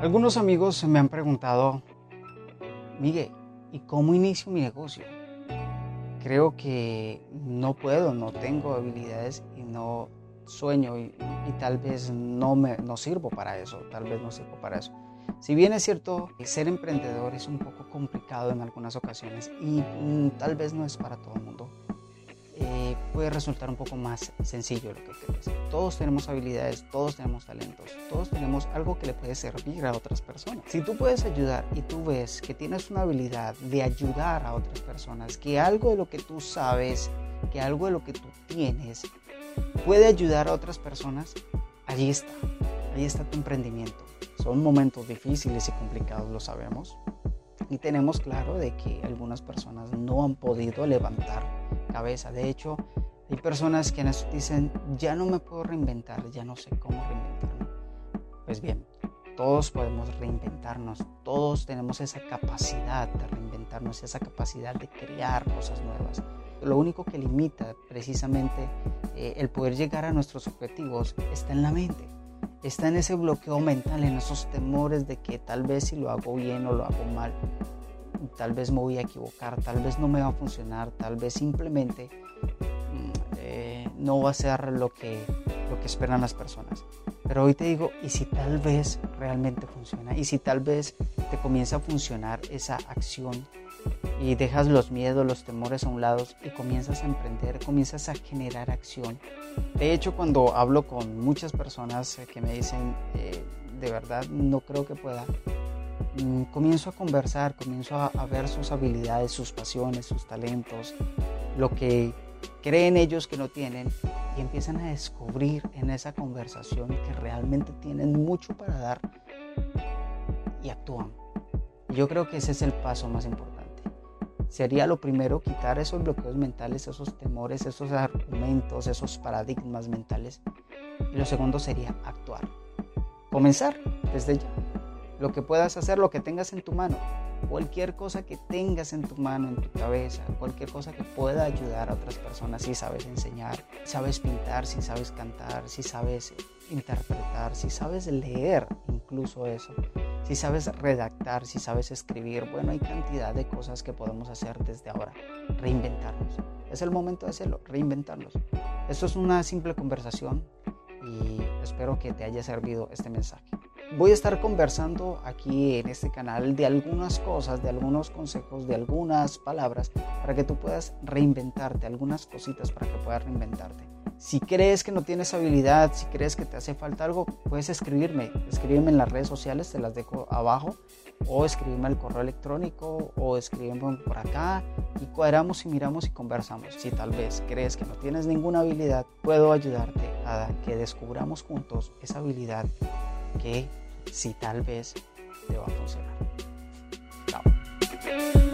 Algunos amigos me han preguntado, Miguel, ¿y cómo inicio mi negocio? Creo que no puedo, no tengo habilidades y no sueño y, tal vez no, me, no sirvo para eso, tal vez no sirvo para eso. Si bien es cierto, ser emprendedor es un poco complicado en algunas ocasiones y mm, tal vez no es para todo el mundo, eh, puede resultar un poco más sencillo lo que crees. Todos tenemos habilidades, todos tenemos talentos, todos tenemos algo que le puede servir a otras personas. Si tú puedes ayudar y tú ves que tienes una habilidad de ayudar a otras personas, que algo de lo que tú sabes, que algo de lo que tú tienes puede ayudar a otras personas, allí está, allí está tu emprendimiento. Son momentos difíciles y complicados, lo sabemos. Y tenemos claro de que algunas personas no han podido levantar De hecho, hay personas que nos dicen, ya no me puedo reinventar, ya no sé cómo reinventarme. Pues bien, todos podemos reinventarnos, todos tenemos esa capacidad de reinventarnos, esa capacidad de crear cosas nuevas. Lo único que limita precisamente eh, el poder llegar a nuestros objetivos está en la mente, está en ese bloqueo mental, en esos temores de que tal vez si lo hago bien o lo hago mal, tal vez me voy a equivocar, tal vez no me va a funcionar, tal vez simplemente mm, eh, no va a ser lo que, lo que esperan las personas. Pero hoy te digo, ¿y si tal vez realmente funciona? ¿Y si tal vez te comienza a funcionar esa acción y dejas los miedos, los temores a un lado y comienzas a emprender, comienzas a generar acción? De hecho, cuando hablo con muchas personas que me dicen, eh, de verdad no creo que pueda, Mm, comienzo a conversar, comienzo a, ver sus habilidades, sus pasiones, sus talentos, lo que creen ellos que no tienen y empiezan a descubrir en esa conversación que realmente tienen mucho para dar y actúan. Yo creo que ese es el paso más importante. Sería lo primero quitar esos bloqueos mentales, esos temores, esos argumentos, esos paradigmas mentales. Y lo segundo sería actuar. Comenzar desde ya lo que puedas hacer, lo que tengas en tu mano. Cualquier cosa que tengas en tu mano, en tu cabeza, cualquier cosa que pueda ayudar a otras personas, si sabes enseñar, sabes pintar, si sabes cantar, si sabes interpretar, si sabes leer, incluso eso, si sabes redactar, si sabes escribir, bueno, hay cantidad de cosas que podemos hacer desde ahora, reinventarnos. Es el momento de hacerlo, reinventarnos. Esto es una simple conversación y espero que te haya servido este mensaje voy a estar conversando aquí en este canal de algunas cosas, de algunos consejos, de algunas palabras para que tú puedas reinventarte, algunas cositas para que puedas reinventarte. Si crees que no tienes habilidad, si crees que te hace falta algo, puedes escribirme. Escríbeme en las redes sociales, te las dejo abajo. O escríbeme al correo electrónico o escríbeme por acá y cuadramos y miramos y conversamos. Si tal vez crees que no tienes ninguna habilidad, puedo ayudarte a que descubramos juntos esa habilidad que si tal vez te va a funcionar. Chao.